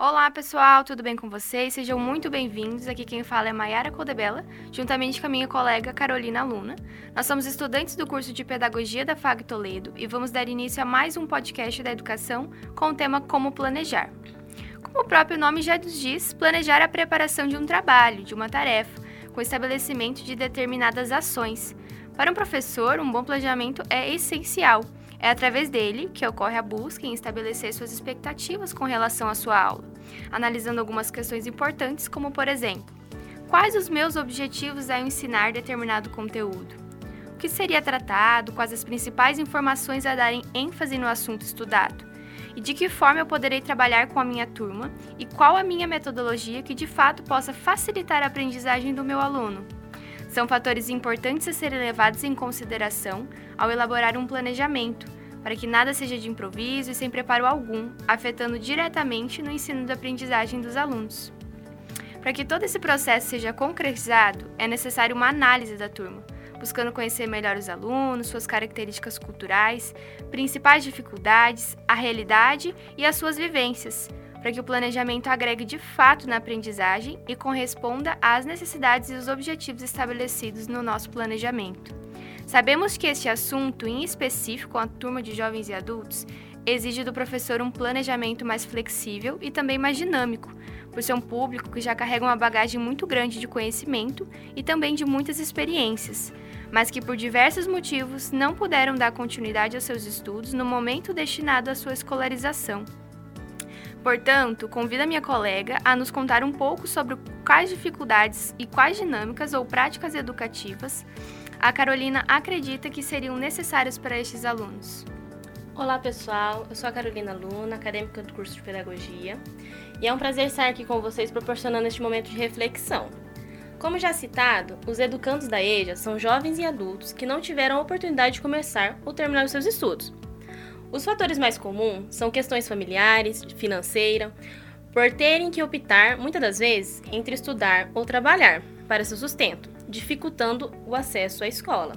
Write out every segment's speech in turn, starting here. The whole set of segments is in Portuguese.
Olá pessoal, tudo bem com vocês? Sejam muito bem-vindos. Aqui quem fala é Mayara Codebella, juntamente com a minha colega Carolina Luna. Nós somos estudantes do curso de Pedagogia da FAG Toledo e vamos dar início a mais um podcast da educação com o tema Como Planejar. Como o próprio nome já nos diz, planejar é a preparação de um trabalho, de uma tarefa, com estabelecimento de determinadas ações. Para um professor, um bom planejamento é essencial é através dele que ocorre a busca em estabelecer suas expectativas com relação à sua aula, analisando algumas questões importantes, como por exemplo, quais os meus objetivos ao ensinar determinado conteúdo? O que seria tratado, quais as principais informações a darem ênfase no assunto estudado? E de que forma eu poderei trabalhar com a minha turma e qual a minha metodologia que de fato possa facilitar a aprendizagem do meu aluno? São fatores importantes a serem levados em consideração ao elaborar um planejamento, para que nada seja de improviso e sem preparo algum, afetando diretamente no ensino da aprendizagem dos alunos. Para que todo esse processo seja concretizado, é necessário uma análise da turma, buscando conhecer melhor os alunos, suas características culturais, principais dificuldades, a realidade e as suas vivências, para que o planejamento agregue de fato na aprendizagem e corresponda às necessidades e os objetivos estabelecidos no nosso planejamento. Sabemos que este assunto, em específico a turma de jovens e adultos, exige do professor um planejamento mais flexível e também mais dinâmico, por ser um público que já carrega uma bagagem muito grande de conhecimento e também de muitas experiências, mas que por diversos motivos não puderam dar continuidade aos seus estudos no momento destinado à sua escolarização. Portanto, convido a minha colega a nos contar um pouco sobre quais dificuldades e quais dinâmicas ou práticas educativas a Carolina acredita que seriam necessárias para estes alunos. Olá pessoal, eu sou a Carolina Luna, acadêmica do curso de Pedagogia, e é um prazer estar aqui com vocês proporcionando este momento de reflexão. Como já citado, os educandos da EJA são jovens e adultos que não tiveram a oportunidade de começar ou terminar os seus estudos, os fatores mais comuns são questões familiares, financeira, por terem que optar, muitas das vezes, entre estudar ou trabalhar para seu sustento, dificultando o acesso à escola.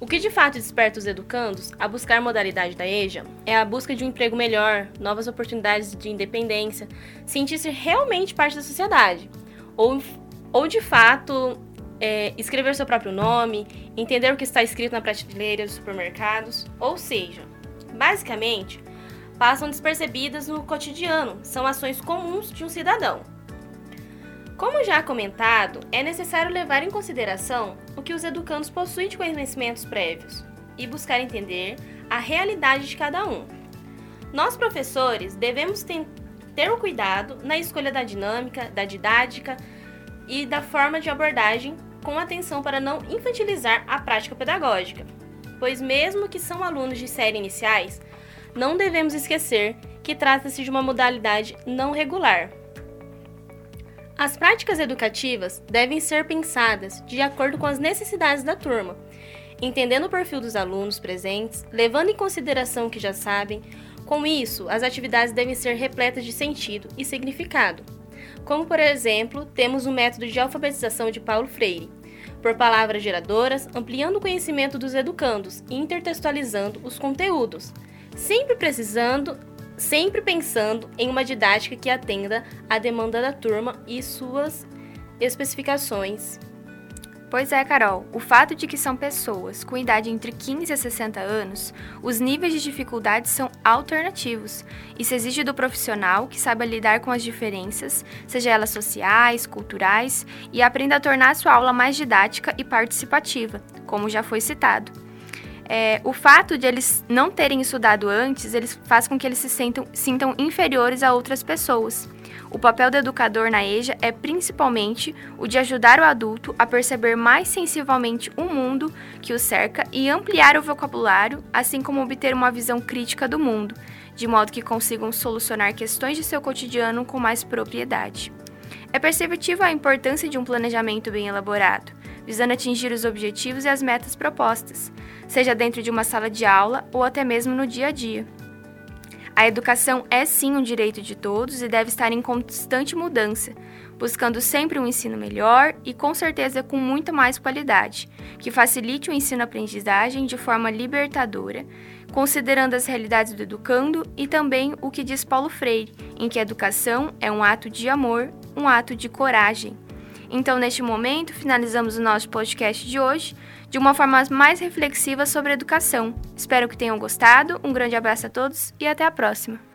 O que de fato desperta os educandos a buscar modalidade da EJA é a busca de um emprego melhor, novas oportunidades de independência, sentir-se realmente parte da sociedade, ou, ou de fato é, escrever seu próprio nome, entender o que está escrito na prateleira dos supermercados, ou seja, basicamente, passam despercebidas no cotidiano, são ações comuns de um cidadão. Como já comentado, é necessário levar em consideração o que os educandos possuem de conhecimentos prévios e buscar entender a realidade de cada um. Nós, professores, devemos ter, o cuidado na escolha da dinâmica, da didática e da forma de abordagem com atenção para não infantilizar a prática pedagógica pois, mesmo que são alunos de série iniciais, não devemos esquecer que trata-se de uma modalidade não regular. As práticas educativas devem ser pensadas de acordo com as necessidades da turma, entendendo o perfil dos alunos presentes, levando em consideração o que já sabem. Com isso, as atividades devem ser repletas de sentido e significado. Como, por exemplo, temos o método de alfabetização de Paulo Freire, por palavras geradoras, ampliando o conhecimento dos educandos e intertextualizando os conteúdos, sempre precisando, sempre pensando em uma didática que atenda à demanda da turma e suas especificações. Pois é, Carol, o fato de que são pessoas com idade entre 15 a 60 anos, os níveis de dificuldade são alternativos. Isso exige do profissional que saiba lidar com as diferenças, seja elas sociais, culturais, e aprenda a tornar a sua aula mais didática e participativa, como já foi citado. É, o fato de eles não terem estudado antes, eles faz com que eles se sintam, sintam inferiores a outras pessoas. O papel do educador na EJA é principalmente o de ajudar o adulto a perceber mais sensivelmente o mundo que o cerca e ampliar o vocabulário, assim como obter uma visão crítica do mundo, de modo que consigam solucionar questões de seu cotidiano com mais propriedade. É perceptível a importância de um planejamento bem elaborado, visando atingir os objetivos e as metas propostas, seja dentro de uma sala de aula ou até mesmo no dia a dia. A educação é sim um direito de todos e deve estar em constante mudança, buscando sempre um ensino melhor e com certeza com muito mais qualidade, que facilite o ensino-aprendizagem de forma libertadora, considerando as realidades do educando e também o que diz Paulo Freire, em que a educação é um ato de amor, um ato de coragem. Então, neste momento, finalizamos o nosso podcast de hoje de uma forma mais reflexiva sobre educação. Espero que tenham gostado. Um grande abraço a todos e até a próxima.